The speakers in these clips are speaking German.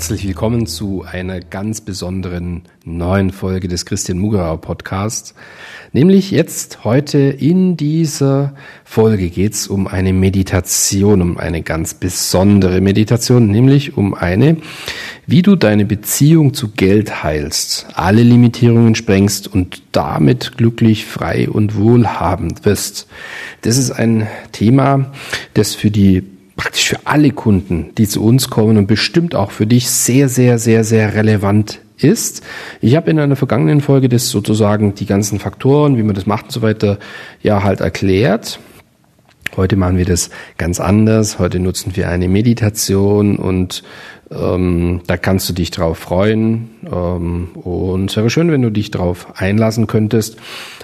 Herzlich willkommen zu einer ganz besonderen neuen Folge des Christian Mugerauer Podcasts. Nämlich jetzt heute in dieser Folge geht es um eine Meditation, um eine ganz besondere Meditation, nämlich um eine, wie du deine Beziehung zu Geld heilst, alle Limitierungen sprengst und damit glücklich, frei und wohlhabend wirst. Das ist ein Thema, das für die praktisch für alle Kunden, die zu uns kommen und bestimmt auch für dich sehr, sehr, sehr, sehr relevant ist. Ich habe in einer vergangenen Folge das sozusagen die ganzen Faktoren, wie man das macht und so weiter, ja halt erklärt. Heute machen wir das ganz anders. Heute nutzen wir eine Meditation und ähm, da kannst du dich drauf freuen. Ähm, und es wäre schön, wenn du dich drauf einlassen könntest.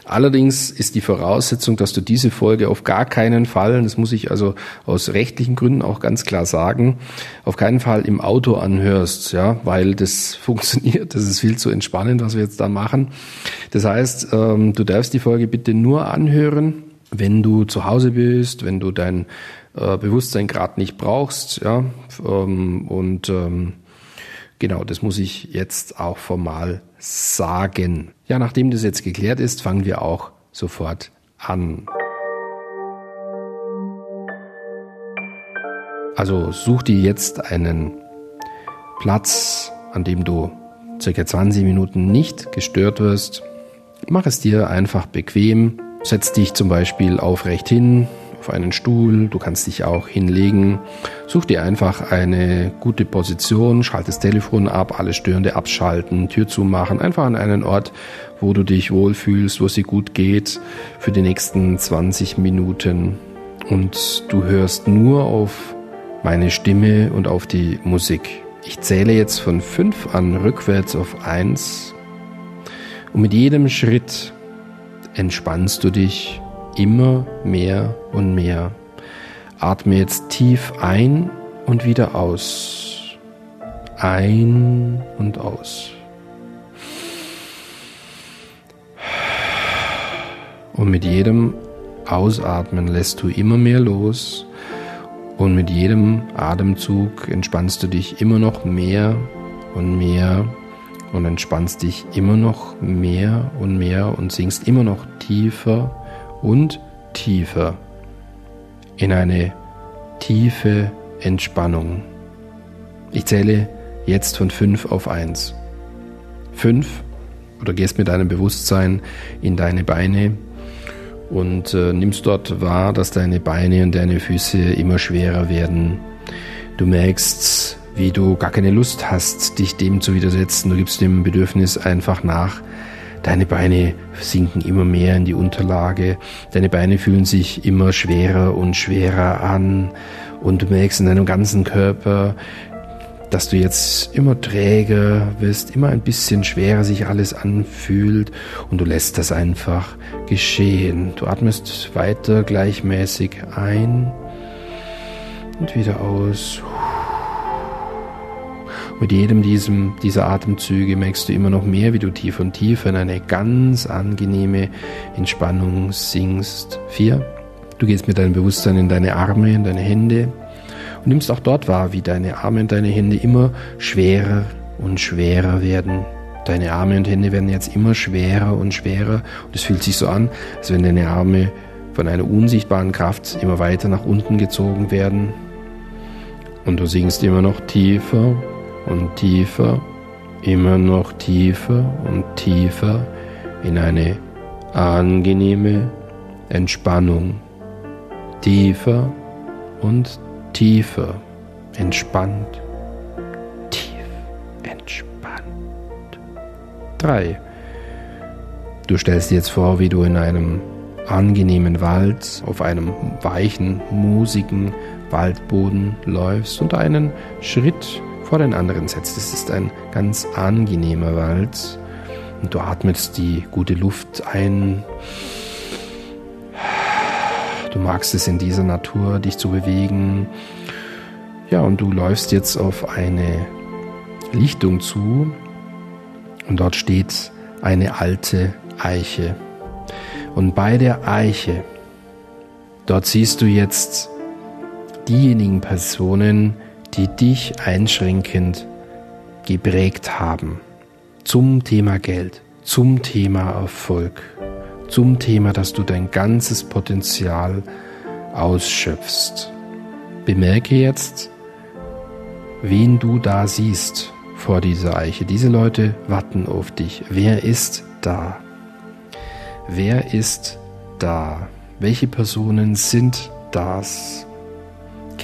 Allerdings ist die Voraussetzung, dass du diese Folge auf gar keinen Fall, das muss ich also aus rechtlichen Gründen auch ganz klar sagen, auf keinen Fall im Auto anhörst, ja, weil das funktioniert, das ist viel zu entspannend, was wir jetzt da machen. Das heißt, ähm, du darfst die Folge bitte nur anhören, wenn du zu Hause bist, wenn du dein äh, Bewusstsein gerade nicht brauchst, ja, ähm, und ähm, Genau, das muss ich jetzt auch formal sagen. Ja, nachdem das jetzt geklärt ist, fangen wir auch sofort an. Also such dir jetzt einen Platz, an dem du circa 20 Minuten nicht gestört wirst. Mach es dir einfach bequem. Setz dich zum Beispiel aufrecht hin, auf einen Stuhl, du kannst dich auch hinlegen. Such dir einfach eine gute Position, schalt das Telefon ab, alle Störende abschalten, Tür zumachen, einfach an einen Ort, wo du dich wohlfühlst, wo es dir gut geht für die nächsten 20 Minuten. Und du hörst nur auf meine Stimme und auf die Musik. Ich zähle jetzt von 5 an rückwärts auf 1 und mit jedem Schritt entspannst du dich immer mehr und mehr. Atme jetzt tief ein und wieder aus. Ein und aus. Und mit jedem Ausatmen lässt du immer mehr los und mit jedem Atemzug entspannst du dich immer noch mehr und mehr und entspannst dich immer noch mehr und mehr und sinkst immer noch tiefer und tiefer in eine tiefe Entspannung. Ich zähle jetzt von 5 auf 1. 5 oder gehst mit deinem Bewusstsein in deine Beine und äh, nimmst dort wahr, dass deine Beine und deine Füße immer schwerer werden. Du merkst, wie du gar keine Lust hast, dich dem zu widersetzen. Du gibst dem Bedürfnis einfach nach, Deine Beine sinken immer mehr in die Unterlage. Deine Beine fühlen sich immer schwerer und schwerer an. Und du merkst in deinem ganzen Körper, dass du jetzt immer träger wirst, immer ein bisschen schwerer sich alles anfühlt und du lässt das einfach geschehen. Du atmest weiter gleichmäßig ein und wieder aus. Mit jedem diesem, dieser Atemzüge merkst du immer noch mehr, wie du tiefer und tiefer in eine ganz angenehme Entspannung sinkst. Vier. Du gehst mit deinem Bewusstsein in deine Arme, in deine Hände und nimmst auch dort wahr, wie deine Arme und deine Hände immer schwerer und schwerer werden. Deine Arme und Hände werden jetzt immer schwerer und schwerer und es fühlt sich so an, als wenn deine Arme von einer unsichtbaren Kraft immer weiter nach unten gezogen werden. Und du sinkst immer noch tiefer und tiefer, immer noch tiefer und tiefer in eine angenehme Entspannung. Tiefer und tiefer entspannt. Tief entspannt. 3. Du stellst dir jetzt vor, wie du in einem angenehmen Wald auf einem weichen, musigen Waldboden läufst und einen Schritt vor den anderen setzt. Es ist ein ganz angenehmer Wald und du atmest die gute Luft ein. Du magst es in dieser Natur, dich zu bewegen. Ja, und du läufst jetzt auf eine Lichtung zu und dort steht eine alte Eiche. Und bei der Eiche, dort siehst du jetzt diejenigen Personen, die dich einschränkend geprägt haben zum Thema Geld, zum Thema Erfolg, zum Thema, dass du dein ganzes Potenzial ausschöpfst. Bemerke jetzt, wen du da siehst vor dieser Eiche. Diese Leute warten auf dich. Wer ist da? Wer ist da? Welche Personen sind das?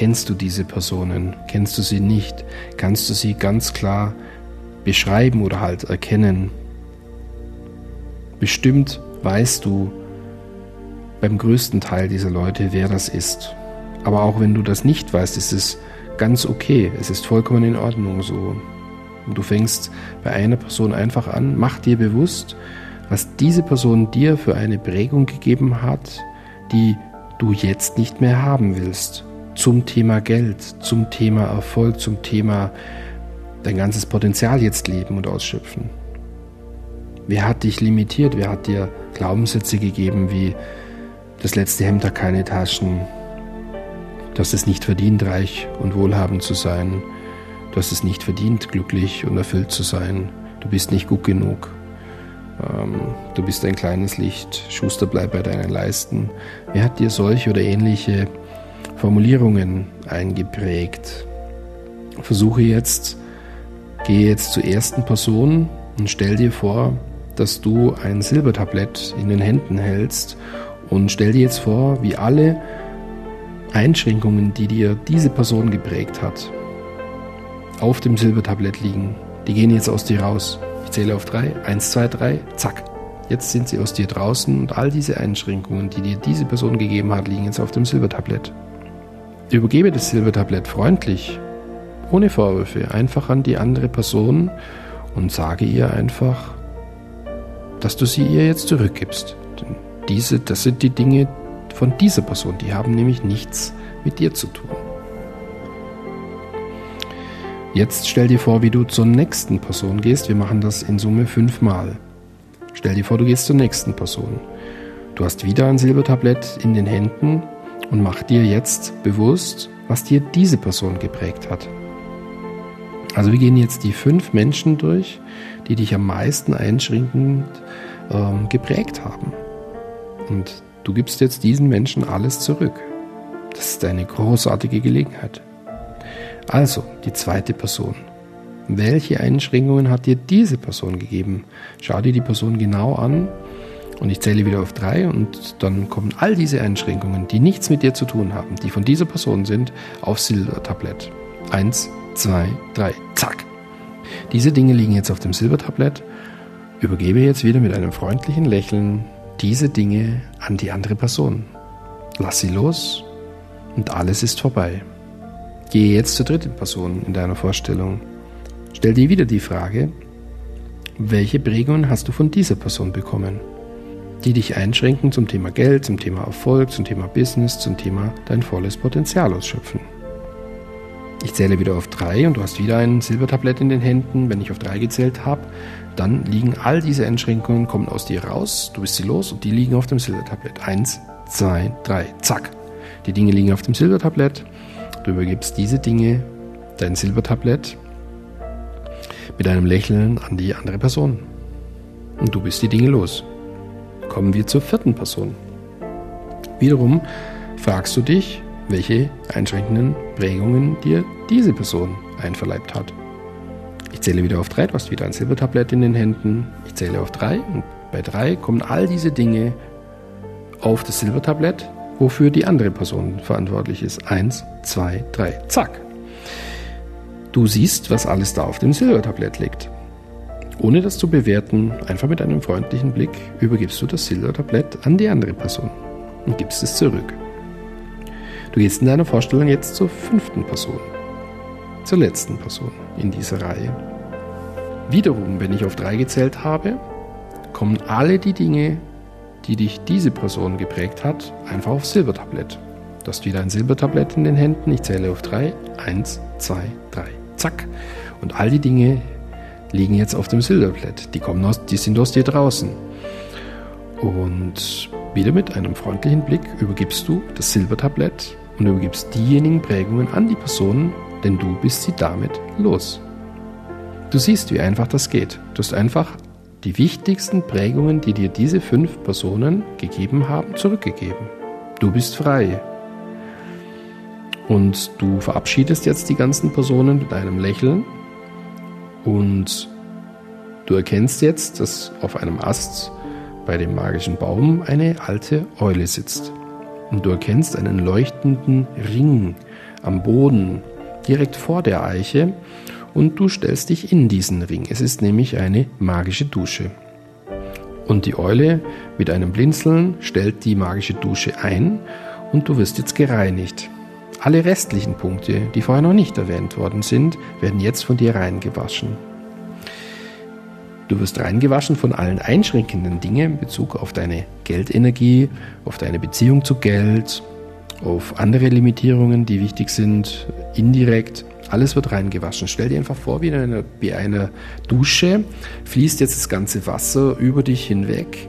Kennst du diese Personen? Kennst du sie nicht? Kannst du sie ganz klar beschreiben oder halt erkennen? Bestimmt weißt du beim größten Teil dieser Leute, wer das ist. Aber auch wenn du das nicht weißt, ist es ganz okay. Es ist vollkommen in Ordnung so. Und du fängst bei einer Person einfach an, mach dir bewusst, was diese Person dir für eine Prägung gegeben hat, die du jetzt nicht mehr haben willst zum Thema Geld, zum Thema Erfolg, zum Thema dein ganzes Potenzial jetzt leben und ausschöpfen. Wer hat dich limitiert? Wer hat dir Glaubenssätze gegeben wie das letzte Hemd hat keine Taschen, du hast es nicht verdient, reich und wohlhabend zu sein, du hast es nicht verdient, glücklich und erfüllt zu sein, du bist nicht gut genug, ähm, du bist ein kleines Licht, Schuster bleib bei deinen Leisten. Wer hat dir solche oder ähnliche Formulierungen eingeprägt. Versuche jetzt, gehe jetzt zur ersten Person und stell dir vor, dass du ein Silbertablett in den Händen hältst und stell dir jetzt vor, wie alle Einschränkungen, die dir diese Person geprägt hat, auf dem Silbertablett liegen. Die gehen jetzt aus dir raus. Ich zähle auf drei. Eins, zwei, drei. Zack. Jetzt sind sie aus dir draußen und all diese Einschränkungen, die dir diese Person gegeben hat, liegen jetzt auf dem Silbertablett. Übergebe das Silbertablett freundlich, ohne Vorwürfe, einfach an die andere Person und sage ihr einfach, dass du sie ihr jetzt zurückgibst. Denn diese, das sind die Dinge von dieser Person, die haben nämlich nichts mit dir zu tun. Jetzt stell dir vor, wie du zur nächsten Person gehst. Wir machen das in Summe fünfmal. Stell dir vor, du gehst zur nächsten Person. Du hast wieder ein Silbertablett in den Händen und mach dir jetzt bewusst, was dir diese Person geprägt hat. Also wir gehen jetzt die fünf Menschen durch, die dich am meisten einschränkend ähm, geprägt haben. Und du gibst jetzt diesen Menschen alles zurück. Das ist eine großartige Gelegenheit. Also, die zweite Person. Welche Einschränkungen hat dir diese Person gegeben? Schau dir die Person genau an und ich zähle wieder auf drei und dann kommen all diese Einschränkungen, die nichts mit dir zu tun haben, die von dieser Person sind, aufs Silbertablett. Eins, zwei, drei, zack. Diese Dinge liegen jetzt auf dem Silbertablett. Übergebe jetzt wieder mit einem freundlichen Lächeln diese Dinge an die andere Person. Lass sie los und alles ist vorbei. Gehe jetzt zur dritten Person in deiner Vorstellung. Stell dir wieder die Frage, welche Prägungen hast du von dieser Person bekommen? Die dich einschränken zum Thema Geld, zum Thema Erfolg, zum Thema Business, zum Thema dein volles Potenzial ausschöpfen. Ich zähle wieder auf drei und du hast wieder ein Silbertablett in den Händen. Wenn ich auf drei gezählt habe, dann liegen all diese Einschränkungen, kommen aus dir raus, du bist sie los und die liegen auf dem Silbertablett. Eins, zwei, drei, zack. Die Dinge liegen auf dem Silbertablett. Du übergibst diese Dinge, dein Silbertablett, mit einem Lächeln an die andere Person. Und du bist die Dinge los kommen wir zur vierten Person. Wiederum fragst du dich, welche einschränkenden Prägungen dir diese Person einverleibt hat. Ich zähle wieder auf drei, du hast wieder ein Silbertablett in den Händen. Ich zähle auf drei und bei drei kommen all diese Dinge auf das Silbertablett, wofür die andere Person verantwortlich ist. Eins, zwei, drei, zack. Du siehst, was alles da auf dem Silbertablett liegt. Ohne das zu bewerten, einfach mit einem freundlichen Blick übergibst du das Silbertablett an die andere Person und gibst es zurück. Du gehst in deiner Vorstellung jetzt zur fünften Person, zur letzten Person in dieser Reihe. Wiederum, wenn ich auf drei gezählt habe, kommen alle die Dinge die dich diese Person geprägt hat, einfach aufs Silbertablett. Du hast wieder ein Silbertablett in den Händen. Ich zähle auf drei. Eins, zwei, drei. Zack. Und all die Dinge liegen jetzt auf dem Silbertablett. Die, kommen aus, die sind aus dir draußen. Und wieder mit einem freundlichen Blick übergibst du das Silbertablett und übergibst diejenigen Prägungen an die Person, denn du bist sie damit los. Du siehst, wie einfach das geht. Du hast einfach die wichtigsten Prägungen, die dir diese fünf Personen gegeben haben, zurückgegeben. Du bist frei. Und du verabschiedest jetzt die ganzen Personen mit einem Lächeln und du erkennst jetzt, dass auf einem Ast bei dem magischen Baum eine alte Eule sitzt. Und du erkennst einen leuchtenden Ring am Boden direkt vor der Eiche und du stellst dich in diesen Ring. Es ist nämlich eine magische Dusche. Und die Eule mit einem Blinzeln stellt die magische Dusche ein und du wirst jetzt gereinigt. Alle restlichen Punkte, die vorher noch nicht erwähnt worden sind, werden jetzt von dir reingewaschen. Du wirst reingewaschen von allen einschränkenden Dingen in Bezug auf deine Geldenergie, auf deine Beziehung zu Geld, auf andere Limitierungen, die wichtig sind, indirekt. Alles wird reingewaschen. Stell dir einfach vor, wie in einer, wie einer Dusche fließt jetzt das ganze Wasser über dich hinweg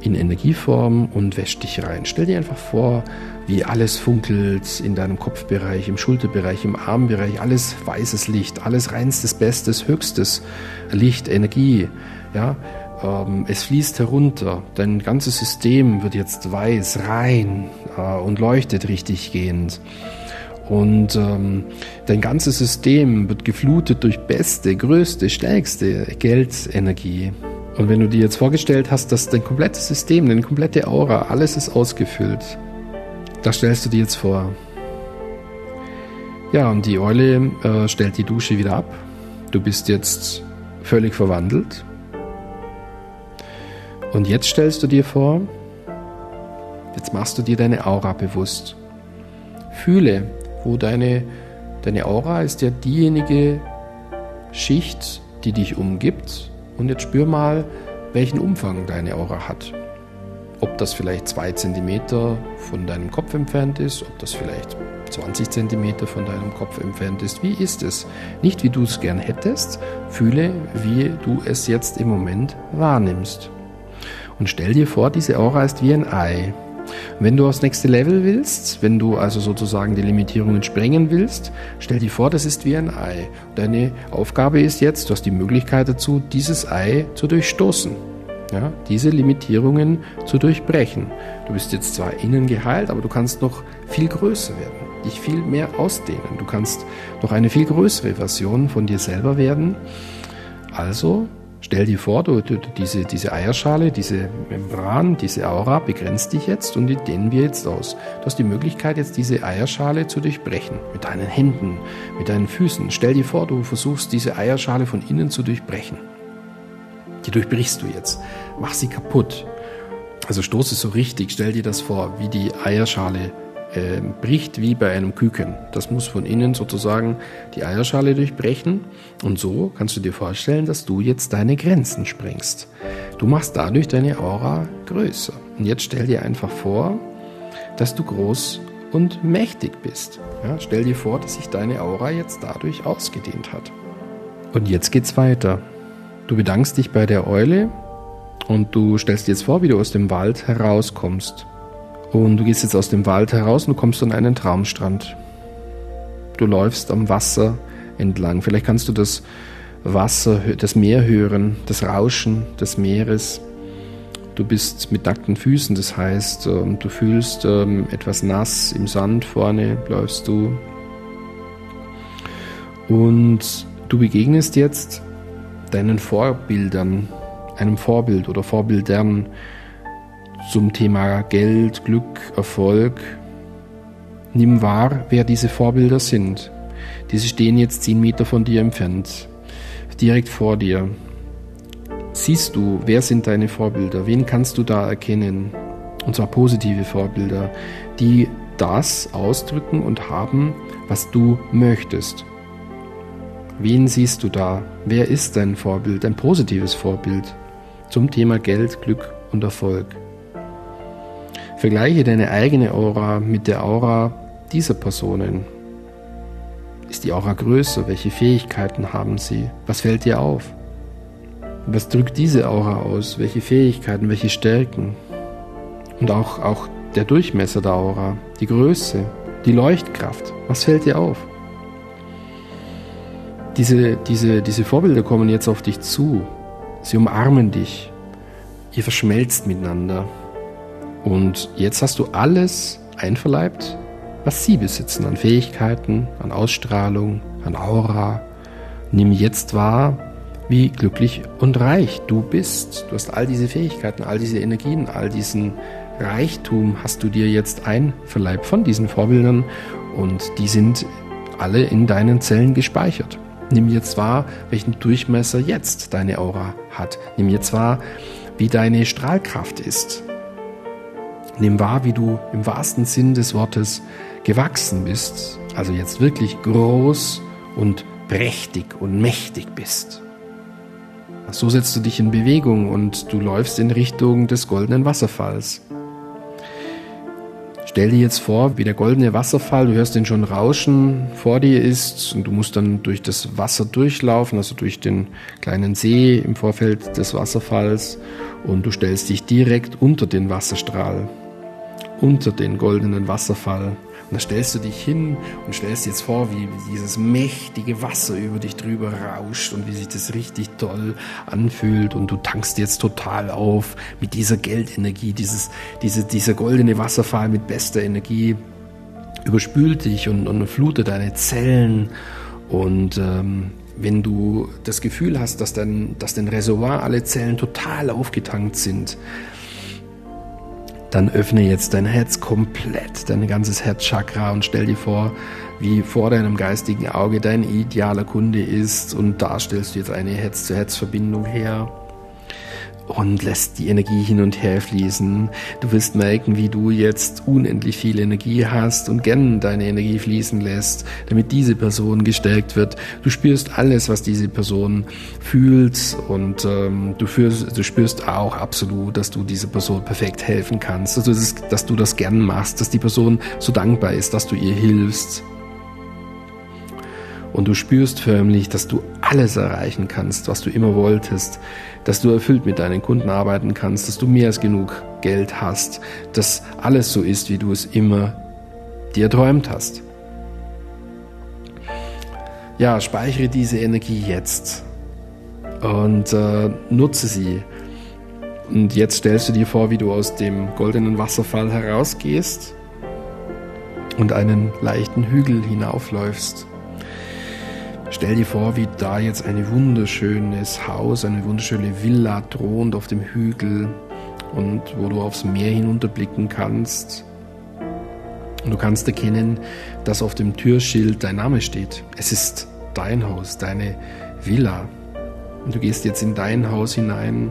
in Energieform und wäscht dich rein. Stell dir einfach vor, wie alles funkelt in deinem Kopfbereich, im Schulterbereich, im Armbereich, alles weißes Licht, alles reinstes, bestes, höchstes Licht, Energie. Ja, ähm, es fließt herunter, dein ganzes System wird jetzt weiß, rein äh, und leuchtet richtig gehend. Und ähm, dein ganzes System wird geflutet durch beste, größte, stärkste Geldenergie. Und wenn du dir jetzt vorgestellt hast, dass dein komplettes System, deine komplette Aura, alles ist ausgefüllt, das stellst du dir jetzt vor. Ja, und die Eule äh, stellt die Dusche wieder ab. Du bist jetzt völlig verwandelt. Und jetzt stellst du dir vor, jetzt machst du dir deine Aura bewusst. Fühle, wo deine, deine Aura ist ja diejenige Schicht, die dich umgibt. Und jetzt spür mal, welchen Umfang deine Aura hat ob das vielleicht zwei Zentimeter von deinem Kopf entfernt ist, ob das vielleicht 20 Zentimeter von deinem Kopf entfernt ist. Wie ist es? Nicht wie du es gern hättest, fühle, wie du es jetzt im Moment wahrnimmst. Und stell dir vor, diese Aura ist wie ein Ei. Wenn du aufs nächste Level willst, wenn du also sozusagen die Limitierungen sprengen willst, stell dir vor, das ist wie ein Ei. Deine Aufgabe ist jetzt, du hast die Möglichkeit dazu, dieses Ei zu durchstoßen ja, diese Limitierungen zu durchbrechen. Du bist jetzt zwar innen geheilt, aber du kannst noch viel größer werden, dich viel mehr ausdehnen. Du kannst noch eine viel größere Version von dir selber werden. Also stell dir vor, du, du, diese, diese Eierschale, diese Membran, diese Aura begrenzt dich jetzt und die dehnen wir jetzt aus. Du hast die Möglichkeit, jetzt diese Eierschale zu durchbrechen. Mit deinen Händen, mit deinen Füßen. Stell dir vor, du versuchst diese Eierschale von innen zu durchbrechen. Die durchbrichst du jetzt. Mach sie kaputt. Also stoße so richtig, stell dir das vor, wie die Eierschale äh, bricht wie bei einem Küken. Das muss von innen sozusagen die Eierschale durchbrechen. Und so kannst du dir vorstellen, dass du jetzt deine Grenzen sprengst. Du machst dadurch deine Aura größer. Und jetzt stell dir einfach vor, dass du groß und mächtig bist. Ja, stell dir vor, dass sich deine Aura jetzt dadurch ausgedehnt hat. Und jetzt geht's weiter. Du bedankst dich bei der Eule und du stellst dir jetzt vor, wie du aus dem Wald herauskommst. Und du gehst jetzt aus dem Wald heraus und du kommst an einen Traumstrand. Du läufst am Wasser entlang. Vielleicht kannst du das Wasser, das Meer hören, das Rauschen des Meeres. Du bist mit nackten Füßen, das heißt, ähm, du fühlst ähm, etwas nass im Sand vorne, läufst du. Und du begegnest jetzt deinen Vorbildern, einem Vorbild oder Vorbildern zum Thema Geld, Glück, Erfolg. Nimm wahr, wer diese Vorbilder sind. Diese stehen jetzt zehn Meter von dir entfernt, direkt vor dir. Siehst du, wer sind deine Vorbilder? Wen kannst du da erkennen? Und zwar positive Vorbilder, die das ausdrücken und haben, was du möchtest. Wen siehst du da? Wer ist dein Vorbild, ein positives Vorbild zum Thema Geld, Glück und Erfolg? Vergleiche deine eigene Aura mit der Aura dieser Personen. Ist die Aura größer? Welche Fähigkeiten haben sie? Was fällt dir auf? Was drückt diese Aura aus? Welche Fähigkeiten, welche Stärken? Und auch, auch der Durchmesser der Aura, die Größe, die Leuchtkraft. Was fällt dir auf? Diese, diese, diese Vorbilder kommen jetzt auf dich zu. Sie umarmen dich. Ihr verschmelzt miteinander. Und jetzt hast du alles einverleibt, was sie besitzen an Fähigkeiten, an Ausstrahlung, an Aura. Nimm jetzt wahr, wie glücklich und reich du bist. Du hast all diese Fähigkeiten, all diese Energien, all diesen Reichtum hast du dir jetzt einverleibt von diesen Vorbildern und die sind alle in deinen Zellen gespeichert. Nimm jetzt wahr, welchen Durchmesser jetzt deine Aura hat. Nimm jetzt wahr, wie deine Strahlkraft ist. Nimm wahr, wie du im wahrsten Sinn des Wortes gewachsen bist, also jetzt wirklich groß und prächtig und mächtig bist. So setzt du dich in Bewegung und du läufst in Richtung des goldenen Wasserfalls. Stell dir jetzt vor, wie der goldene Wasserfall, du hörst den schon rauschen, vor dir ist und du musst dann durch das Wasser durchlaufen, also durch den kleinen See im Vorfeld des Wasserfalls und du stellst dich direkt unter den Wasserstrahl, unter den goldenen Wasserfall und da stellst du dich hin und stellst dir jetzt vor, wie dieses mächtige Wasser über dich drüber rauscht und wie sich das richtig toll anfühlt. Und du tankst jetzt total auf mit dieser Geldenergie, dieses, diese, dieser goldene Wasserfall mit bester Energie überspült dich und, und flutet deine Zellen. Und ähm, wenn du das Gefühl hast, dass, dein, dass dein Reservoir alle Zellen total aufgetankt sind, dann öffne jetzt dein Herz komplett, dein ganzes Herzchakra und stell dir vor, wie vor deinem geistigen Auge dein idealer Kunde ist und da stellst du jetzt eine Herz-zu-Herz-Verbindung her und lässt die Energie hin und her fließen. Du wirst merken, wie du jetzt unendlich viel Energie hast und gern deine Energie fließen lässt, damit diese Person gestärkt wird. Du spürst alles, was diese Person fühlt und ähm, du, fühlst, du spürst auch absolut, dass du dieser Person perfekt helfen kannst, also dass du das gern machst, dass die Person so dankbar ist, dass du ihr hilfst. Und du spürst förmlich, dass du alles erreichen kannst, was du immer wolltest, dass du erfüllt mit deinen Kunden arbeiten kannst, dass du mehr als genug Geld hast, dass alles so ist, wie du es immer dir träumt hast. Ja, speichere diese Energie jetzt und äh, nutze sie. Und jetzt stellst du dir vor, wie du aus dem goldenen Wasserfall herausgehst und einen leichten Hügel hinaufläufst. Stell dir vor, wie da jetzt ein wunderschönes Haus, eine wunderschöne Villa thront auf dem Hügel und wo du aufs Meer hinunterblicken kannst. Und du kannst erkennen, dass auf dem Türschild dein Name steht. Es ist dein Haus, deine Villa. Und du gehst jetzt in dein Haus hinein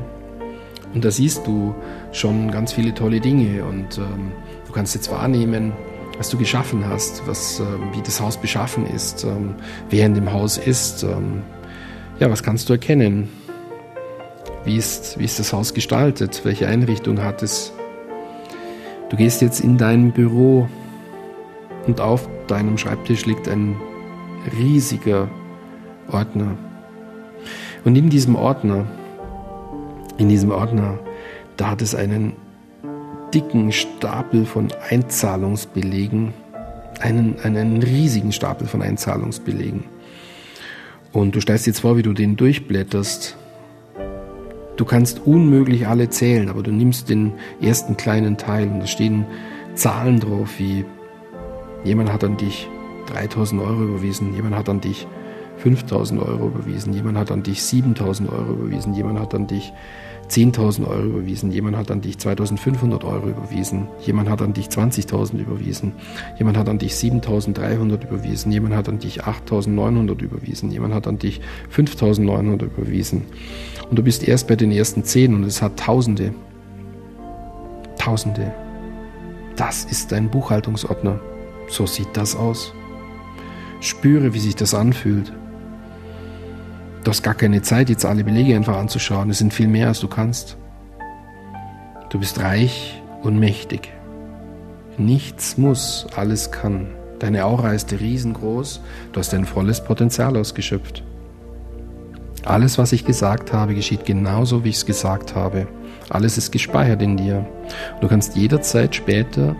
und da siehst du schon ganz viele tolle Dinge und ähm, du kannst jetzt wahrnehmen, was du geschaffen hast, was, äh, wie das Haus beschaffen ist, ähm, wer in dem Haus ist. Ähm, ja, was kannst du erkennen? Wie ist, wie ist das Haus gestaltet? Welche Einrichtung hat es? Du gehst jetzt in dein Büro und auf deinem Schreibtisch liegt ein riesiger Ordner. Und in diesem Ordner, in diesem Ordner, da hat es einen dicken Stapel von Einzahlungsbelegen, einen, einen riesigen Stapel von Einzahlungsbelegen. Und du stellst dir jetzt vor, wie du den durchblätterst. Du kannst unmöglich alle zählen, aber du nimmst den ersten kleinen Teil und da stehen Zahlen drauf, wie jemand hat an dich 3000 Euro überwiesen, jemand hat an dich 5000 Euro überwiesen, jemand hat an dich 7000 Euro überwiesen, jemand hat an dich 10.000 Euro überwiesen, jemand hat an dich 2.500 Euro überwiesen, jemand hat an dich 20.000 überwiesen, jemand hat an dich 7.300 überwiesen, jemand hat an dich 8.900 überwiesen, jemand hat an dich 5.900 überwiesen. Und du bist erst bei den ersten 10 und es hat Tausende. Tausende. Das ist dein Buchhaltungsordner. So sieht das aus. Spüre, wie sich das anfühlt. Du hast gar keine Zeit, jetzt alle Belege einfach anzuschauen. Es sind viel mehr, als du kannst. Du bist reich und mächtig. Nichts muss, alles kann. Deine Aura ist riesengroß, du hast dein volles Potenzial ausgeschöpft. Alles, was ich gesagt habe, geschieht genauso, wie ich es gesagt habe. Alles ist gespeichert in dir. Du kannst jederzeit später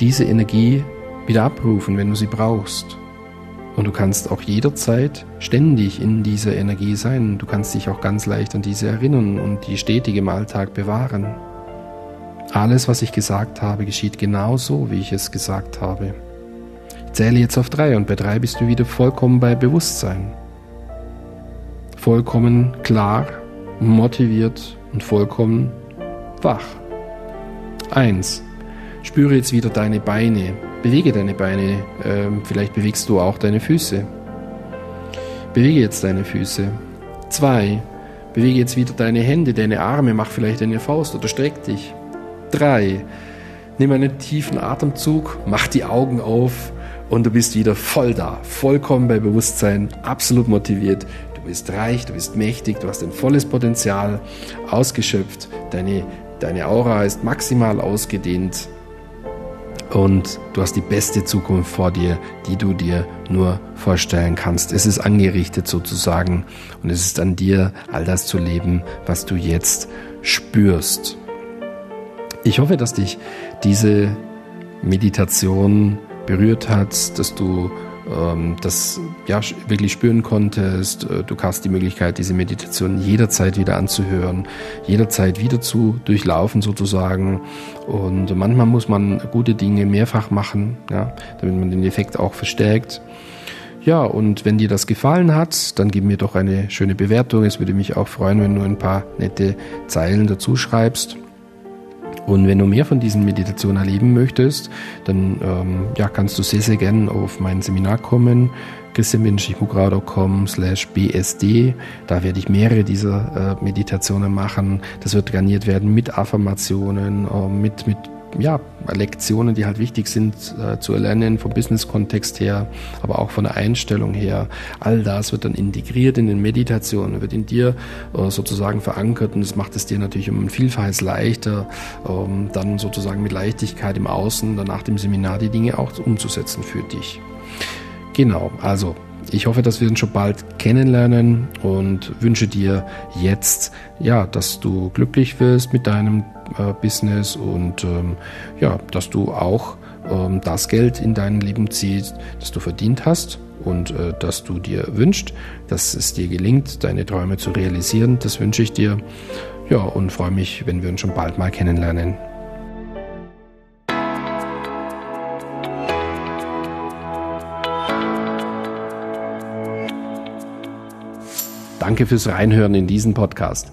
diese Energie wieder abrufen, wenn du sie brauchst. Und du kannst auch jederzeit ständig in dieser Energie sein. Du kannst dich auch ganz leicht an diese erinnern und die stetig im Alltag bewahren. Alles, was ich gesagt habe, geschieht genauso, wie ich es gesagt habe. Ich zähle jetzt auf drei und bei drei bist du wieder vollkommen bei Bewusstsein. Vollkommen klar, motiviert und vollkommen wach. Eins. Spüre jetzt wieder deine Beine. Bewege deine Beine. Ähm, vielleicht bewegst du auch deine Füße. Bewege jetzt deine Füße. Zwei. Bewege jetzt wieder deine Hände, deine Arme. Mach vielleicht eine Faust oder streck dich. Drei. Nimm einen tiefen Atemzug, mach die Augen auf und du bist wieder voll da, vollkommen bei Bewusstsein, absolut motiviert. Du bist reich, du bist mächtig, du hast ein volles Potenzial ausgeschöpft, deine, deine Aura ist maximal ausgedehnt und du hast die beste Zukunft vor dir, die du dir nur vorstellen kannst. Es ist angerichtet sozusagen und es ist an dir, all das zu leben, was du jetzt spürst. Ich hoffe, dass dich diese Meditation berührt hat, dass du das ja wirklich spüren konntest. Äh, du hast die Möglichkeit, diese Meditation jederzeit wieder anzuhören, jederzeit wieder zu durchlaufen sozusagen. Und manchmal muss man gute Dinge mehrfach machen, ja, damit man den Effekt auch verstärkt. Ja, und wenn dir das gefallen hat, dann gib mir doch eine schöne Bewertung. Es würde mich auch freuen, wenn du ein paar nette Zeilen dazu schreibst. Und wenn du mehr von diesen Meditationen erleben möchtest, dann ähm, ja, kannst du sehr, sehr gerne auf mein Seminar kommen christian-mugrau.com slash bsd. Da werde ich mehrere dieser äh, Meditationen machen. Das wird garniert werden mit Affirmationen, äh, mit, mit ja, Lektionen, die halt wichtig sind äh, zu erlernen vom Business-Kontext her, aber auch von der Einstellung her. All das wird dann integriert in den Meditationen, wird in dir äh, sozusagen verankert und das macht es dir natürlich um ein Vielfaches leichter, ähm, dann sozusagen mit Leichtigkeit im Außen, dann nach dem Seminar die Dinge auch umzusetzen für dich. Genau, also ich hoffe, dass wir uns schon bald kennenlernen und wünsche dir jetzt, ja, dass du glücklich wirst mit deinem Business und ähm, ja, dass du auch ähm, das Geld in dein Leben ziehst, das du verdient hast und äh, dass du dir wünschst, dass es dir gelingt, deine Träume zu realisieren. Das wünsche ich dir. Ja, und freue mich, wenn wir uns schon bald mal kennenlernen. Danke fürs Reinhören in diesen Podcast.